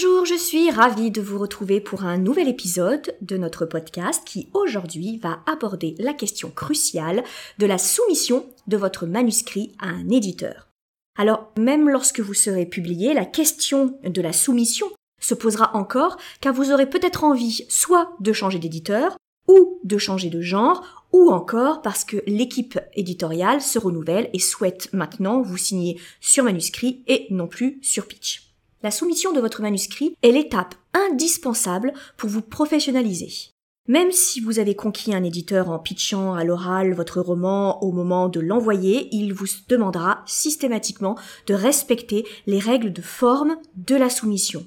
Bonjour, je suis ravie de vous retrouver pour un nouvel épisode de notre podcast qui aujourd'hui va aborder la question cruciale de la soumission de votre manuscrit à un éditeur. Alors, même lorsque vous serez publié, la question de la soumission se posera encore car vous aurez peut-être envie soit de changer d'éditeur ou de changer de genre ou encore parce que l'équipe éditoriale se renouvelle et souhaite maintenant vous signer sur manuscrit et non plus sur pitch. La soumission de votre manuscrit est l'étape indispensable pour vous professionnaliser. Même si vous avez conquis un éditeur en pitchant à l'oral votre roman au moment de l'envoyer, il vous demandera systématiquement de respecter les règles de forme de la soumission.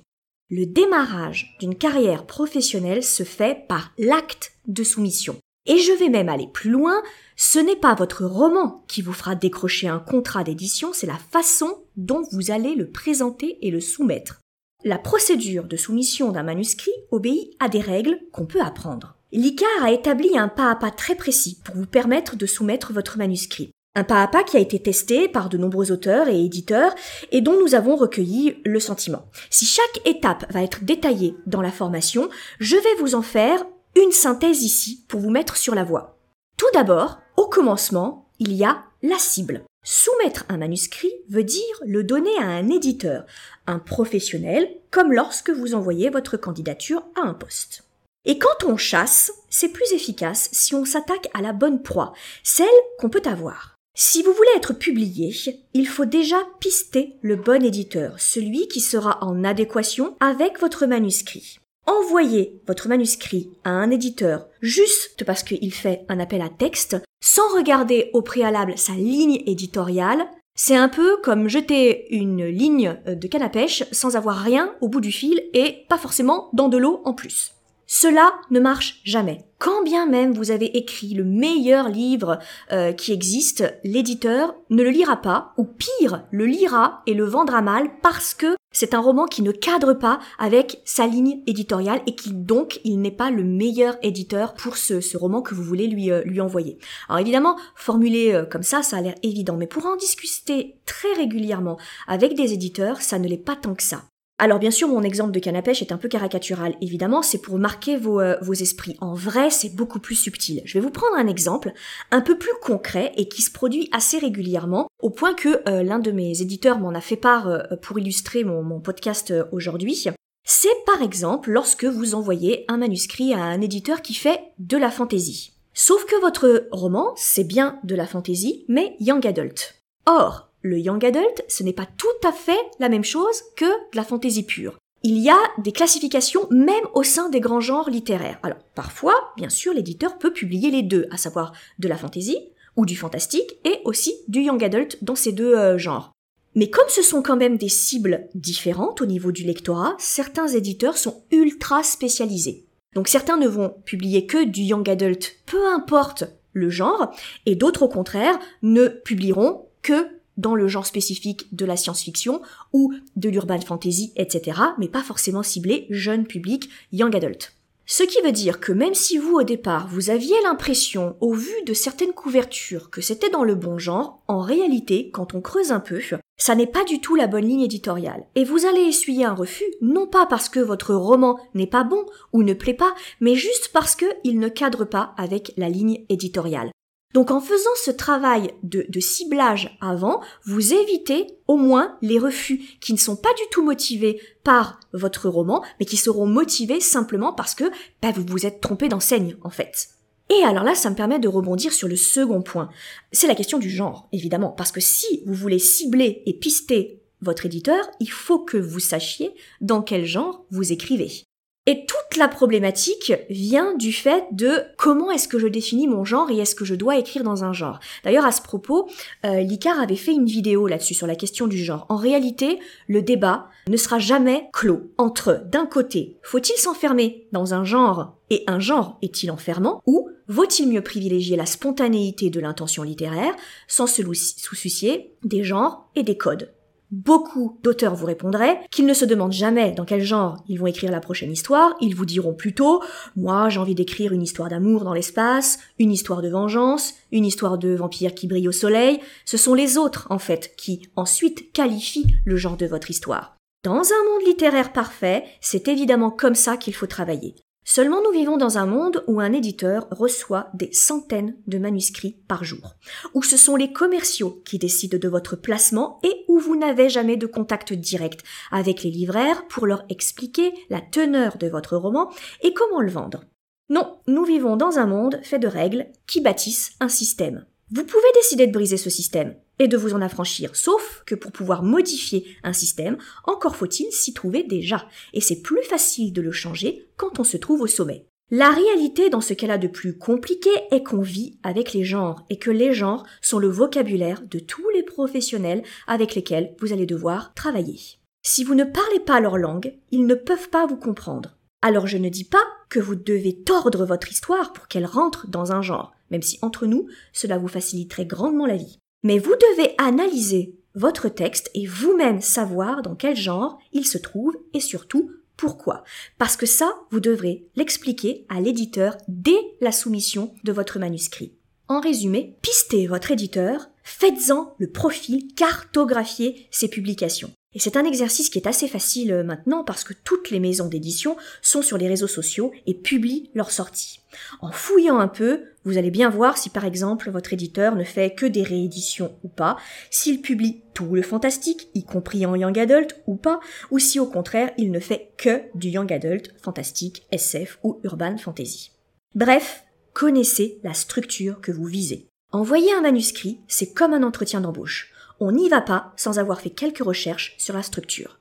Le démarrage d'une carrière professionnelle se fait par l'acte de soumission. Et je vais même aller plus loin, ce n'est pas votre roman qui vous fera décrocher un contrat d'édition, c'est la façon dont vous allez le présenter et le soumettre. La procédure de soumission d'un manuscrit obéit à des règles qu'on peut apprendre. L'ICAR a établi un pas à pas très précis pour vous permettre de soumettre votre manuscrit. Un pas à pas qui a été testé par de nombreux auteurs et éditeurs et dont nous avons recueilli le sentiment. Si chaque étape va être détaillée dans la formation, je vais vous en faire une synthèse ici pour vous mettre sur la voie. Tout d'abord, au commencement, il y a la cible. Soumettre un manuscrit veut dire le donner à un éditeur, un professionnel, comme lorsque vous envoyez votre candidature à un poste. Et quand on chasse, c'est plus efficace si on s'attaque à la bonne proie, celle qu'on peut avoir. Si vous voulez être publié, il faut déjà pister le bon éditeur, celui qui sera en adéquation avec votre manuscrit envoyez votre manuscrit à un éditeur juste parce qu'il fait un appel à texte, sans regarder au préalable sa ligne éditoriale, c'est un peu comme jeter une ligne de canne à pêche sans avoir rien au bout du fil et pas forcément dans de l'eau en plus. Cela ne marche jamais. Quand bien même vous avez écrit le meilleur livre euh, qui existe, l'éditeur ne le lira pas, ou pire, le lira et le vendra mal parce que c'est un roman qui ne cadre pas avec sa ligne éditoriale et qui donc il n'est pas le meilleur éditeur pour ce, roman que vous voulez lui, euh, envoyer. Alors évidemment, formulé euh, comme ça, ça a l'air évident, mais pour en discuter très régulièrement avec des éditeurs, ça ne l'est pas tant que ça. Alors bien sûr, mon exemple de canne est un peu caricatural, évidemment, c'est pour marquer vos, euh, vos esprits. En vrai, c'est beaucoup plus subtil. Je vais vous prendre un exemple un peu plus concret et qui se produit assez régulièrement, au point que euh, l'un de mes éditeurs m'en a fait part euh, pour illustrer mon, mon podcast aujourd'hui. C'est par exemple lorsque vous envoyez un manuscrit à un éditeur qui fait de la fantaisie. Sauf que votre roman, c'est bien de la fantaisie, mais young adult. Or, le young adult, ce n'est pas tout à fait la même chose que de la fantaisie pure. Il y a des classifications même au sein des grands genres littéraires. Alors, parfois, bien sûr, l'éditeur peut publier les deux, à savoir de la fantaisie ou du fantastique et aussi du young adult dans ces deux euh, genres. Mais comme ce sont quand même des cibles différentes au niveau du lectorat, certains éditeurs sont ultra spécialisés. Donc certains ne vont publier que du young adult, peu importe le genre, et d'autres au contraire ne publieront que dans le genre spécifique de la science-fiction ou de l'urban fantasy, etc., mais pas forcément ciblé jeune public, young adult. Ce qui veut dire que même si vous au départ vous aviez l'impression, au vu de certaines couvertures, que c'était dans le bon genre, en réalité, quand on creuse un peu, ça n'est pas du tout la bonne ligne éditoriale. Et vous allez essuyer un refus, non pas parce que votre roman n'est pas bon ou ne plaît pas, mais juste parce qu'il ne cadre pas avec la ligne éditoriale. Donc en faisant ce travail de, ciblage avant, vous évitez au moins les refus qui ne sont pas du tout motivés par votre roman, mais qui seront motivés simplement parce que bah, vous vous êtes trompé d'enseigne en fait. Et alors là, ça me permet de rebondir sur le second point. C'est la question du genre, évidemment, parce que si vous voulez cibler et pister votre éditeur, il faut que vous sachiez dans quel genre vous écrivez. Et toute la problématique vient du fait de comment est-ce que je définis mon genre et est-ce que je dois écrire dans un genre. D'ailleurs, à ce propos, euh, Licard avait fait une vidéo là-dessus sur la question du genre. En réalité, le débat ne sera jamais clos entre, d'un côté, faut-il s'enfermer dans un genre et un genre est-il enfermant ou vaut-il mieux privilégier la spontanéité de l'intention littéraire sans se soucier des genres et des codes? Beaucoup d'auteurs vous répondraient qu'ils ne se demandent jamais dans quel genre ils vont écrire la prochaine histoire, ils vous diront plutôt moi j'ai envie d'écrire une histoire d'amour dans l'espace, une histoire de vengeance, une histoire de vampire qui brille au soleil, ce sont les autres en fait qui ensuite qualifient le genre de votre histoire. Dans un monde littéraire parfait, c'est évidemment comme ça qu'il faut travailler. Seulement nous vivons dans un monde où un éditeur reçoit des centaines de manuscrits par jour, où ce sont les commerciaux qui décident de votre placement et où vous n'avez jamais de contact direct avec les livraires pour leur expliquer la teneur de votre roman et comment le vendre. Non, nous vivons dans un monde fait de règles qui bâtissent un système. Vous pouvez décider de briser ce système et de vous en affranchir, sauf que pour pouvoir modifier un système, encore faut-il s'y trouver déjà, et c'est plus facile de le changer quand on se trouve au sommet. La réalité dans ce cas-là de plus compliqué est qu'on vit avec les genres et que les genres sont le vocabulaire de tous les professionnels avec lesquels vous allez devoir travailler. Si vous ne parlez pas leur langue, ils ne peuvent pas vous comprendre. Alors je ne dis pas que vous devez tordre votre histoire pour qu'elle rentre dans un genre, même si entre nous, cela vous faciliterait grandement la vie. Mais vous devez analyser votre texte et vous-même savoir dans quel genre il se trouve et surtout pourquoi. Parce que ça, vous devrez l'expliquer à l'éditeur dès la soumission de votre manuscrit. En résumé, pistez votre éditeur, faites-en le profil, cartographiez ses publications. Et c'est un exercice qui est assez facile euh, maintenant parce que toutes les maisons d'édition sont sur les réseaux sociaux et publient leurs sorties. En fouillant un peu, vous allez bien voir si par exemple votre éditeur ne fait que des rééditions ou pas, s'il publie tout le fantastique, y compris en young adult ou pas, ou si au contraire il ne fait que du young adult, fantastique, SF ou urban fantasy. Bref, connaissez la structure que vous visez. Envoyer un manuscrit, c'est comme un entretien d'embauche on n'y va pas sans avoir fait quelques recherches sur la structure.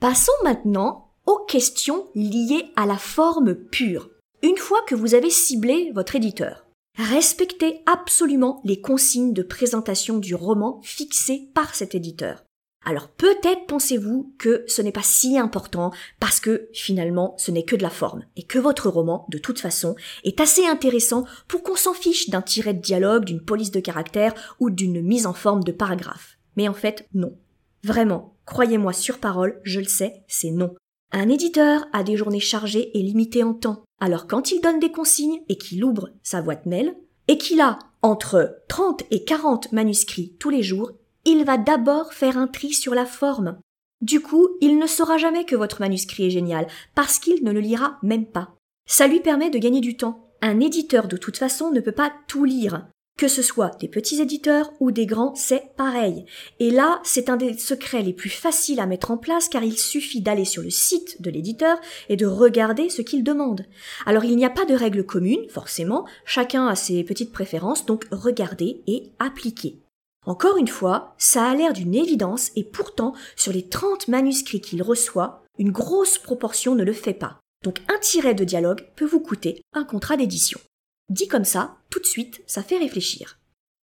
Passons maintenant aux questions liées à la forme pure. Une fois que vous avez ciblé votre éditeur, respectez absolument les consignes de présentation du roman fixées par cet éditeur. Alors peut-être pensez-vous que ce n'est pas si important parce que finalement ce n'est que de la forme et que votre roman, de toute façon, est assez intéressant pour qu'on s'en fiche d'un tiret de dialogue, d'une police de caractère ou d'une mise en forme de paragraphe. Mais en fait, non. Vraiment, croyez-moi sur parole, je le sais, c'est non. Un éditeur a des journées chargées et limitées en temps. Alors quand il donne des consignes et qu'il ouvre sa boîte mail, et qu'il a entre 30 et 40 manuscrits tous les jours, il va d'abord faire un tri sur la forme. Du coup, il ne saura jamais que votre manuscrit est génial, parce qu'il ne le lira même pas. Ça lui permet de gagner du temps. Un éditeur de toute façon ne peut pas tout lire. Que ce soit des petits éditeurs ou des grands, c'est pareil. Et là, c'est un des secrets les plus faciles à mettre en place car il suffit d'aller sur le site de l'éditeur et de regarder ce qu'il demande. Alors il n'y a pas de règle commune, forcément, chacun a ses petites préférences, donc regardez et appliquez. Encore une fois, ça a l'air d'une évidence et pourtant, sur les 30 manuscrits qu'il reçoit, une grosse proportion ne le fait pas. Donc un tiret de dialogue peut vous coûter un contrat d'édition. Dit comme ça, tout de suite, ça fait réfléchir.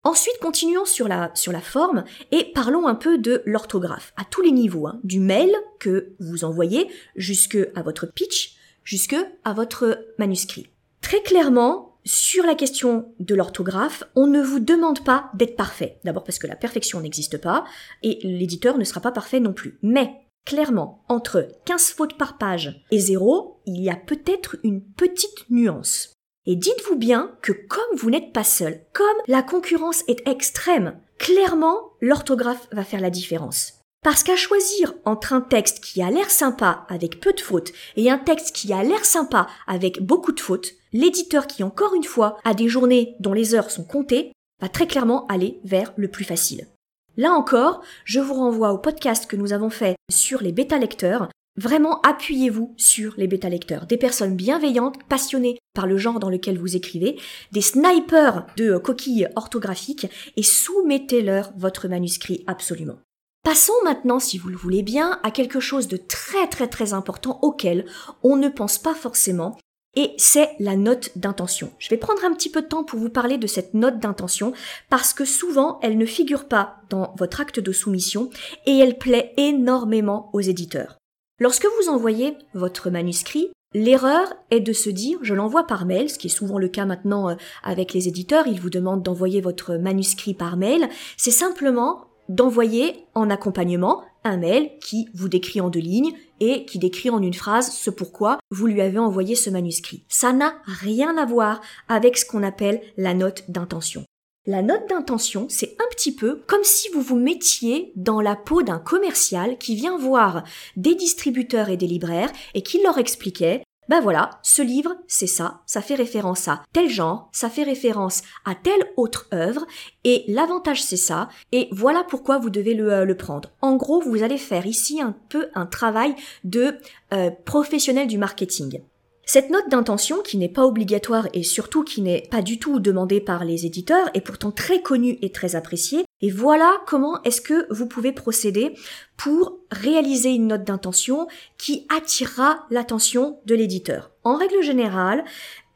Ensuite, continuons sur la, forme et parlons un peu de l'orthographe, à tous les niveaux, hein, du mail que vous envoyez jusque à votre pitch, jusque à votre manuscrit. Très clairement, sur la question de l'orthographe, on ne vous demande pas d'être parfait. D'abord parce que la perfection n'existe pas, et l'éditeur ne sera pas parfait non plus. Mais, clairement, entre 15 fautes par page et 0, il y a peut-être une petite nuance. Et dites-vous bien que comme vous n'êtes pas seul, comme la concurrence est extrême, clairement, l'orthographe va faire la différence. Parce qu'à choisir entre un texte qui a l'air sympa avec peu de fautes et un texte qui a l'air sympa avec beaucoup de fautes, l'éditeur qui encore une fois a des journées dont les heures sont comptées va très clairement aller vers le plus facile. Là encore, je vous renvoie au podcast que nous avons fait sur les bêta-lecteurs. Vraiment, appuyez-vous sur les bêta-lecteurs. Des personnes bienveillantes, passionnées par le genre dans lequel vous écrivez, des snipers de coquilles orthographiques et soumettez-leur votre manuscrit absolument. Passons maintenant, si vous le voulez bien, à quelque chose de très très très important auquel on ne pense pas forcément, et c'est la note d'intention. Je vais prendre un petit peu de temps pour vous parler de cette note d'intention parce que souvent elle ne figure pas dans votre acte de soumission et elle plaît énormément aux éditeurs. Lorsque vous envoyez votre manuscrit, L'erreur est de se dire je l'envoie par mail, ce qui est souvent le cas maintenant euh, avec les éditeurs, ils vous demandent d'envoyer votre manuscrit par mail, c'est simplement d'envoyer en accompagnement un mail qui vous décrit en deux lignes et qui décrit en une phrase ce pourquoi vous lui avez envoyé ce manuscrit. Ça n'a rien à voir avec ce qu'on appelle la note d'intention. La note d'intention, c'est un petit peu comme si vous vous mettiez dans la peau d'un commercial qui vient voir des distributeurs et des libraires et qui leur expliquait ben voilà, ce livre, c'est ça, ça fait référence à tel genre, ça fait référence à telle autre œuvre, et l'avantage c'est ça, et voilà pourquoi vous devez le, euh, prendre. En gros, vous allez faire ici un peu un travail de euh, professionnel du marketing. Cette note d'intention, qui n'est pas obligatoire et surtout qui n'est pas du tout demandée par les éditeurs, est pourtant très connue et très appréciée. Et voilà comment est-ce que vous pouvez procéder pour réaliser une note d'intention qui attirera l'attention de l'éditeur. En règle générale,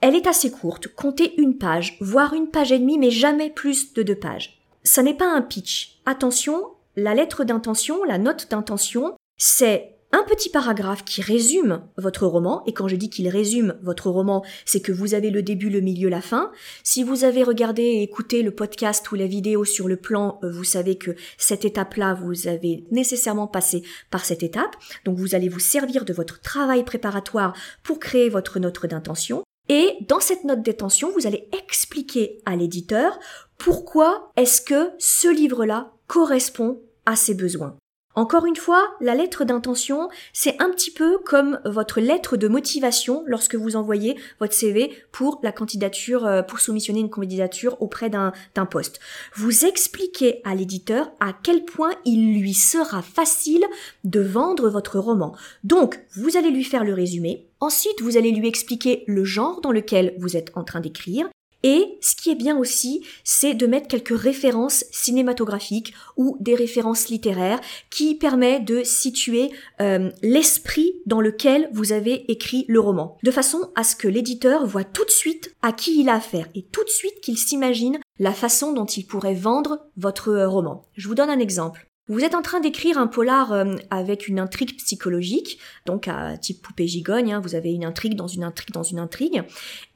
elle est assez courte, comptez une page, voire une page et demie, mais jamais plus de deux pages. Ça n'est pas un pitch. Attention, la lettre d'intention, la note d'intention, c'est un petit paragraphe qui résume votre roman, et quand je dis qu'il résume votre roman, c'est que vous avez le début, le milieu, la fin. Si vous avez regardé et écouté le podcast ou la vidéo sur le plan, euh, vous savez que cette étape-là, vous avez nécessairement passé par cette étape. Donc vous allez vous servir de votre travail préparatoire pour créer votre note d'intention. Et dans cette note d'intention, vous allez expliquer à l'éditeur pourquoi est-ce que ce livre-là correspond à ses besoins. Encore une fois, la lettre d'intention, c'est un petit peu comme votre lettre de motivation lorsque vous envoyez votre CV pour la candidature, euh, pour soumissionner une candidature auprès d'un poste. Vous expliquez à l'éditeur à quel point il lui sera facile de vendre votre roman. Donc, vous allez lui faire le résumé. Ensuite, vous allez lui expliquer le genre dans lequel vous êtes en train d'écrire et ce qui est bien aussi, c'est de mettre quelques références cinématographiques ou des références littéraires qui permet de situer euh, l'esprit dans lequel vous avez écrit le roman, de façon à ce que l'éditeur voit tout de suite à qui il a affaire et tout de suite qu'il s'imagine la façon dont il pourrait vendre votre euh, roman. Je vous donne un exemple. Vous êtes en train d'écrire un polar euh, avec une intrigue psychologique, donc à type poupée gigogne, hein, vous avez une intrigue dans une intrigue dans une intrigue,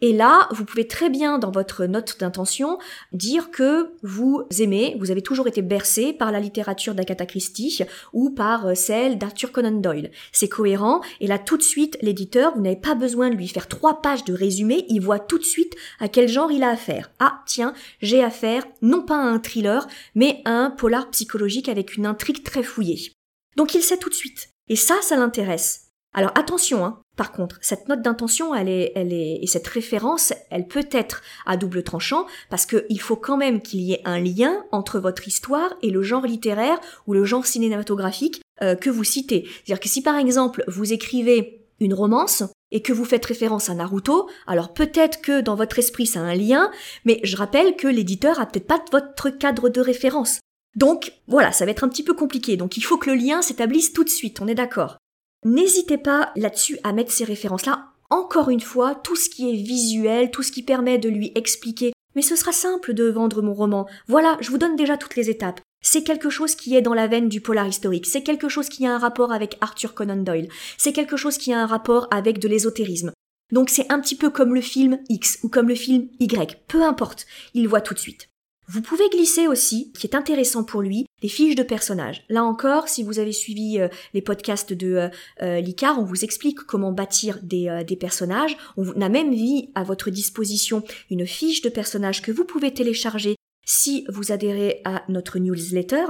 et là, vous pouvez très bien dans votre note d'intention dire que vous aimez, vous avez toujours été bercé par la littérature d'Agatha Christie ou par euh, celle d'Arthur Conan Doyle. C'est cohérent, et là tout de suite, l'éditeur, vous n'avez pas besoin de lui faire trois pages de résumé, il voit tout de suite à quel genre il a affaire. Ah, tiens, j'ai affaire non pas à un thriller, mais à un polar psychologique avec une intrigue très fouillée. Donc il sait tout de suite. Et ça, ça l'intéresse. Alors attention, hein. Par contre, cette note d'intention, elle est, elle est, et cette référence, elle peut être à double tranchant parce qu'il faut quand même qu'il y ait un lien entre votre histoire et le genre littéraire ou le genre cinématographique euh, que vous citez. C'est-à-dire que si par exemple vous écrivez une romance et que vous faites référence à Naruto, alors peut-être que dans votre esprit ça a un lien, mais je rappelle que l'éditeur a peut-être pas votre cadre de référence. Donc voilà, ça va être un petit peu compliqué. Donc il faut que le lien s'établisse tout de suite, on est d'accord. N'hésitez pas là-dessus à mettre ces références-là. Encore une fois, tout ce qui est visuel, tout ce qui permet de lui expliquer. Mais ce sera simple de vendre mon roman. Voilà, je vous donne déjà toutes les étapes. C'est quelque chose qui est dans la veine du polar historique. C'est quelque chose qui a un rapport avec Arthur Conan Doyle. C'est quelque chose qui a un rapport avec de l'ésotérisme. Donc c'est un petit peu comme le film X ou comme le film Y. Peu importe. Il voit tout de suite. Vous pouvez glisser aussi, qui est intéressant pour lui, des fiches de personnages. Là encore, si vous avez suivi euh, les podcasts de euh, euh on vous explique comment bâtir des, personnages. On a même mis à votre disposition une fiche de personnages que vous pouvez télécharger si vous adhérez à notre newsletter.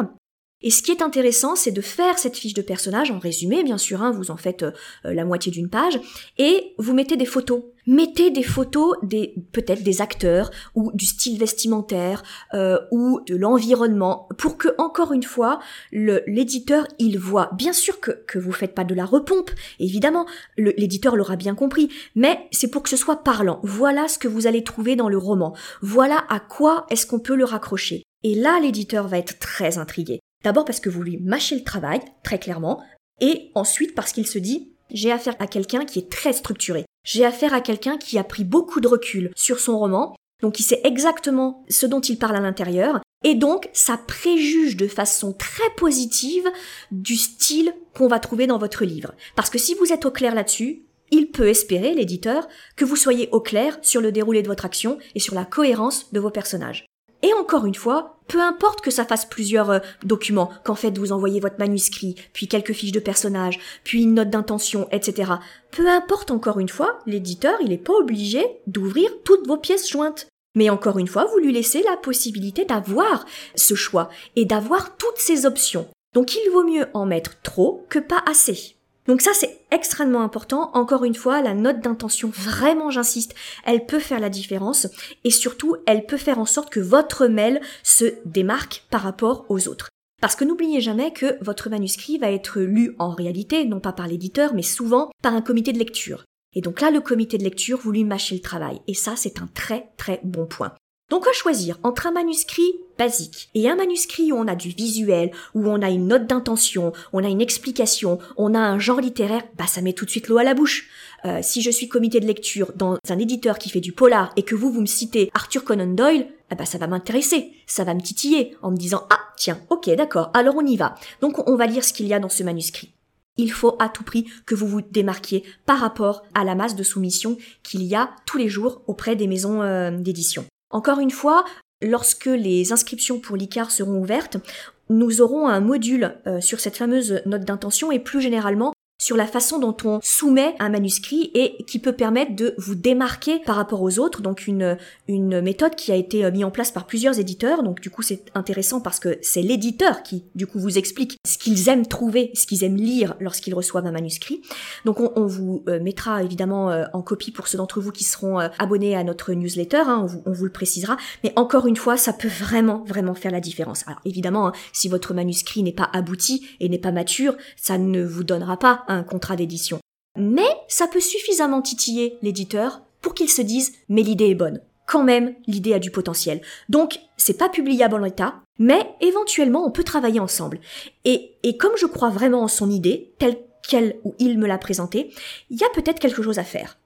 Et ce qui est intéressant, c'est de faire cette fiche de personnage en résumé, bien sûr, hein, vous en faites euh, la moitié d'une page, et vous mettez des photos. Mettez des photos des peut-être des acteurs ou du style vestimentaire euh, ou de l'environnement pour que encore une fois l'éditeur il voit. Bien sûr que que vous faites pas de la repompe évidemment l'éditeur l'aura bien compris mais c'est pour que ce soit parlant. Voilà ce que vous allez trouver dans le roman. Voilà à quoi est-ce qu'on peut le raccrocher. Et là l'éditeur va être très intrigué D'abord parce que vous lui mâchez le travail, très clairement, et ensuite parce qu'il se dit j'ai affaire à quelqu'un qui est très structuré. J'ai affaire à quelqu'un qui a pris beaucoup de recul sur son roman, donc il sait exactement ce dont il parle à l'intérieur, et donc ça préjuge de façon très positive du style qu'on va trouver dans votre livre. Parce que si vous êtes au clair là-dessus, il peut espérer, l'éditeur, que vous soyez au clair sur le déroulé de votre action et sur la cohérence de vos personnages. Et encore une fois, peu importe que ça fasse plusieurs euh, documents, qu'en fait vous envoyez votre manuscrit, puis quelques fiches de personnages, puis une note d'intention, etc. Peu importe encore une fois, l'éditeur, il n'est pas obligé d'ouvrir toutes vos pièces jointes. Mais encore une fois, vous lui laissez la possibilité d'avoir ce choix et d'avoir toutes ces options. Donc il vaut mieux en mettre trop que pas assez. Donc ça c'est extrêmement important. Encore une fois, la note d'intention, vraiment j'insiste, elle peut faire la différence et surtout elle peut faire en sorte que votre mail se démarque par rapport aux autres. Parce que n'oubliez jamais que votre manuscrit va être lu en réalité, non pas par l'éditeur, mais souvent par un comité de lecture. Et donc là, le comité de lecture, vous lui mâchez le travail. Et ça, c'est un très très bon point. Donc à choisir entre un manuscrit basique et un manuscrit où on a du visuel, où on a une note d'intention, on a une explication, on a un genre littéraire, bah ça met tout de suite l'eau à la bouche. Euh, si je suis comité de lecture dans un éditeur qui fait du polar et que vous vous me citez Arthur Conan Doyle, bah ça va m'intéresser, ça va me titiller en me disant ah tiens ok d'accord alors on y va. Donc on va lire ce qu'il y a dans ce manuscrit. Il faut à tout prix que vous vous démarquiez par rapport à la masse de soumissions qu'il y a tous les jours auprès des maisons euh, d'édition. Encore une fois, lorsque les inscriptions pour l'ICAR seront ouvertes, nous aurons un module euh, sur cette fameuse note d'intention et plus généralement sur la façon dont on soumet un manuscrit et qui peut permettre de vous démarquer par rapport aux autres. Donc une, une méthode qui a été euh, mise en place par plusieurs éditeurs. Donc du coup c'est intéressant parce que c'est l'éditeur qui du coup vous explique ce qu'ils aiment trouver, ce qu'ils aiment lire lorsqu'ils reçoivent un manuscrit. Donc on, vous euh, mettra évidemment euh, en copie pour ceux d'entre vous qui seront abonnés à notre newsletter. Hein, on, vous, le précisera. Mais encore une fois, ça peut vraiment vraiment faire la différence. Alors évidemment, hein, si votre manuscrit n'est pas abouti et n'est pas mature, ça ne vous donnera pas un contrat d'édition. Mais ça peut suffisamment titiller l'éditeur pour qu'il se dise mais l'idée est bonne. Quand même, l'idée a du potentiel. Donc, c'est pas publiable en l'état, mais éventuellement on peut travailler ensemble. Et, et comme je crois vraiment en son idée, telle qu'elle ou il me l'a présentée, il y a peut-être quelque chose à faire.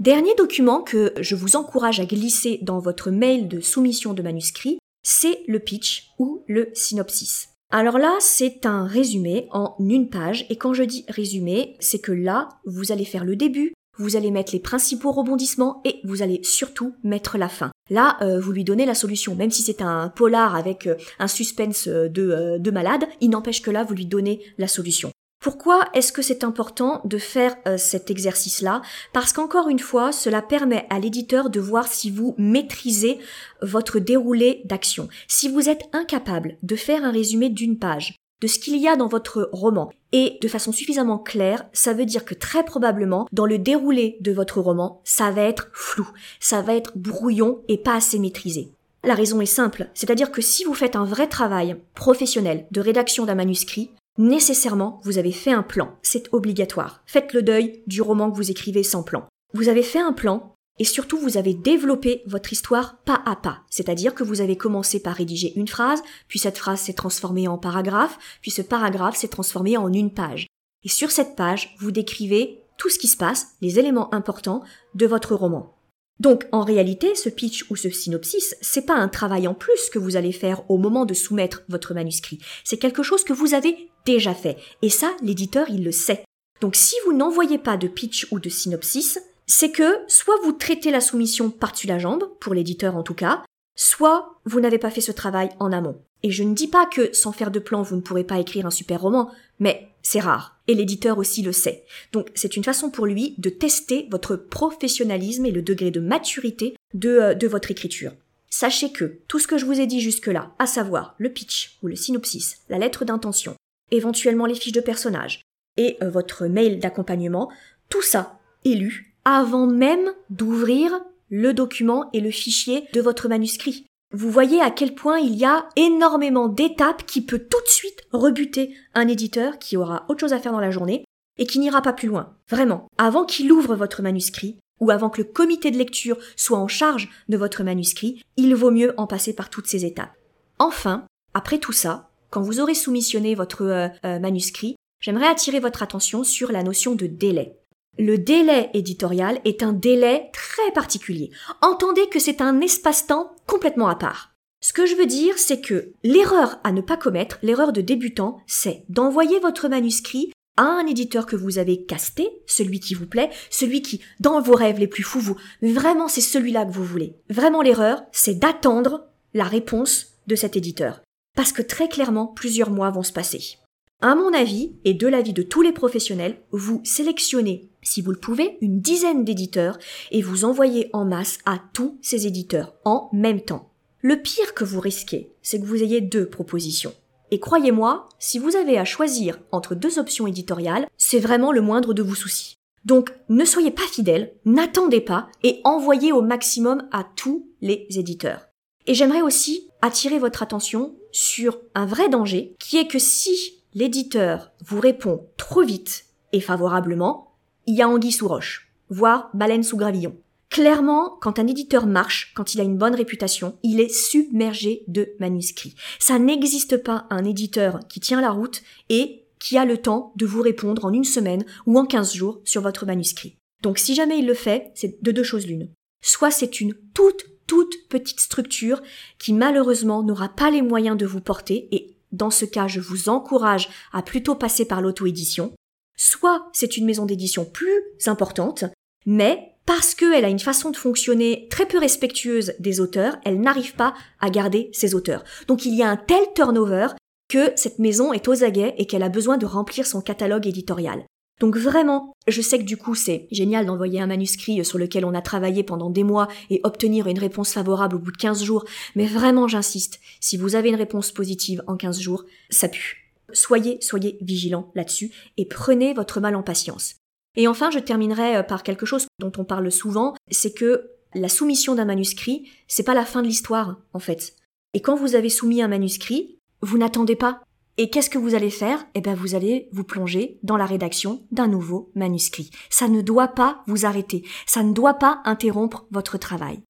Dernier document que je vous encourage à glisser dans votre mail de soumission de manuscrit, c'est le pitch ou le synopsis. Alors là, c'est un résumé en une page, et quand je dis résumé, c'est que là, vous allez faire le début, vous allez mettre les principaux rebondissements et vous allez surtout mettre la fin. Là, euh, vous lui donnez la solution, même si c'est un polar avec euh, un suspense euh, de malade, il n'empêche que là, vous lui donnez la solution. Pourquoi est-ce que c'est important de faire euh, cet exercice-là? Parce qu'encore une fois, cela permet à l'éditeur de voir si vous maîtrisez votre déroulé d'action. Si vous êtes incapable de faire un résumé d'une page, de ce qu'il y a dans votre roman, et de façon suffisamment claire, ça veut dire que très probablement, dans le déroulé de votre roman, ça va être flou, ça va être brouillon et pas assez maîtrisé. La raison est simple, c'est-à-dire que si vous faites un vrai travail professionnel de rédaction d'un manuscrit, Nécessairement, vous avez fait un plan. C'est obligatoire. Faites le deuil du roman que vous écrivez sans plan. Vous avez fait un plan et surtout vous avez développé votre histoire pas à pas. C'est-à-dire que vous avez commencé par rédiger une phrase, puis cette phrase s'est transformée en paragraphe, puis ce paragraphe s'est transformé en une page. Et sur cette page, vous décrivez tout ce qui se passe, les éléments importants de votre roman. Donc, en réalité, ce pitch ou ce synopsis, c'est pas un travail en plus que vous allez faire au moment de soumettre votre manuscrit. C'est quelque chose que vous avez déjà fait. Et ça, l'éditeur, il le sait. Donc, si vous n'envoyez pas de pitch ou de synopsis, c'est que soit vous traitez la soumission par-dessus la jambe, pour l'éditeur en tout cas, soit vous n'avez pas fait ce travail en amont. Et je ne dis pas que sans faire de plan, vous ne pourrez pas écrire un super roman, mais c'est rare. Et l'éditeur aussi le sait. Donc c'est une façon pour lui de tester votre professionnalisme et le degré de maturité de, euh, de votre écriture. Sachez que tout ce que je vous ai dit jusque-là, à savoir le pitch ou le synopsis, la lettre d'intention, éventuellement les fiches de personnages et euh, votre mail d'accompagnement, tout ça est lu avant même d'ouvrir le document et le fichier de votre manuscrit. Vous voyez à quel point il y a énormément d'étapes qui peut tout de suite rebuter un éditeur qui aura autre chose à faire dans la journée et qui n'ira pas plus loin. Vraiment, avant qu'il ouvre votre manuscrit, ou avant que le comité de lecture soit en charge de votre manuscrit, il vaut mieux en passer par toutes ces étapes. Enfin, après tout ça, quand vous aurez soumissionné votre euh, euh, manuscrit, j'aimerais attirer votre attention sur la notion de délai. Le délai éditorial est un délai très particulier. Entendez que c'est un espace-temps complètement à part. Ce que je veux dire, c'est que l'erreur à ne pas commettre, l'erreur de débutant, c'est d'envoyer votre manuscrit à un éditeur que vous avez casté, celui qui vous plaît, celui qui, dans vos rêves les plus fous, vous, vraiment c'est celui-là que vous voulez. Vraiment l'erreur, c'est d'attendre la réponse de cet éditeur. Parce que très clairement, plusieurs mois vont se passer. À mon avis, et de l'avis de tous les professionnels, vous sélectionnez, si vous le pouvez, une dizaine d'éditeurs et vous envoyez en masse à tous ces éditeurs en même temps. Le pire que vous risquez, c'est que vous ayez deux propositions. Et croyez-moi, si vous avez à choisir entre deux options éditoriales, c'est vraiment le moindre de vos soucis. Donc ne soyez pas fidèle, n'attendez pas et envoyez au maximum à tous les éditeurs. Et j'aimerais aussi attirer votre attention sur un vrai danger qui est que si l'éditeur vous répond trop vite et favorablement, il y a anguille sous roche, voire baleine sous gravillon. Clairement, quand un éditeur marche, quand il a une bonne réputation, il est submergé de manuscrits. Ça n'existe pas un éditeur qui tient la route et qui a le temps de vous répondre en une semaine ou en 15 jours sur votre manuscrit. Donc si jamais il le fait, c'est de deux choses l'une. Soit c'est une toute toute petite structure qui malheureusement n'aura pas les moyens de vous porter et dans ce cas, je vous encourage à plutôt passer par l'auto-édition. Soit c'est une maison d'édition plus importante, mais parce qu'elle a une façon de fonctionner très peu respectueuse des auteurs, elle n'arrive pas à garder ses auteurs. Donc il y a un tel turnover que cette maison est aux aguets et qu'elle a besoin de remplir son catalogue éditorial. Donc vraiment, je sais que du coup c'est génial d'envoyer un manuscrit sur lequel on a travaillé pendant des mois et obtenir une réponse favorable au bout de 15 jours, mais vraiment j'insiste, si vous avez une réponse positive en 15 jours, ça pue. Soyez, soyez vigilants là-dessus et prenez votre mal en patience. Et enfin, je terminerai euh, par quelque chose dont on parle souvent, c'est que la soumission d'un manuscrit, c'est pas la fin de l'histoire, en fait. Et quand vous avez soumis un manuscrit, vous n'attendez pas et qu'est-ce que vous allez faire? Eh bien, vous allez vous plonger dans la rédaction d'un nouveau manuscrit. Ça ne doit pas vous arrêter. Ça ne doit pas interrompre votre travail.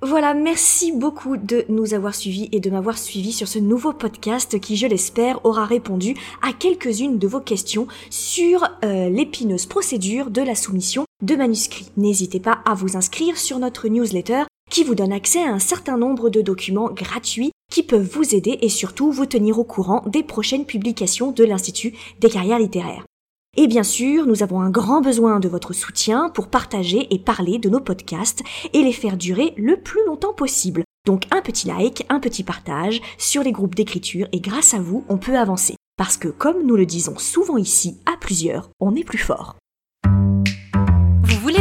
Voilà, merci beaucoup de nous avoir suivis et de m'avoir suivi sur ce nouveau podcast qui, je l'espère, aura répondu à quelques-unes de vos questions sur euh, l'épineuse procédure de la soumission de manuscrits. N'hésitez pas à vous inscrire sur notre newsletter qui vous donne accès à un certain nombre de documents gratuits qui peuvent vous aider et surtout vous tenir au courant des prochaines publications de l'Institut des carrières littéraires. Et bien sûr, nous avons un grand besoin de votre soutien pour partager et parler de nos podcasts et les faire durer le plus longtemps possible. Donc un petit like, un petit partage sur les groupes d'écriture et grâce à vous, on peut avancer. Parce que comme nous le disons souvent ici, à plusieurs, on est plus fort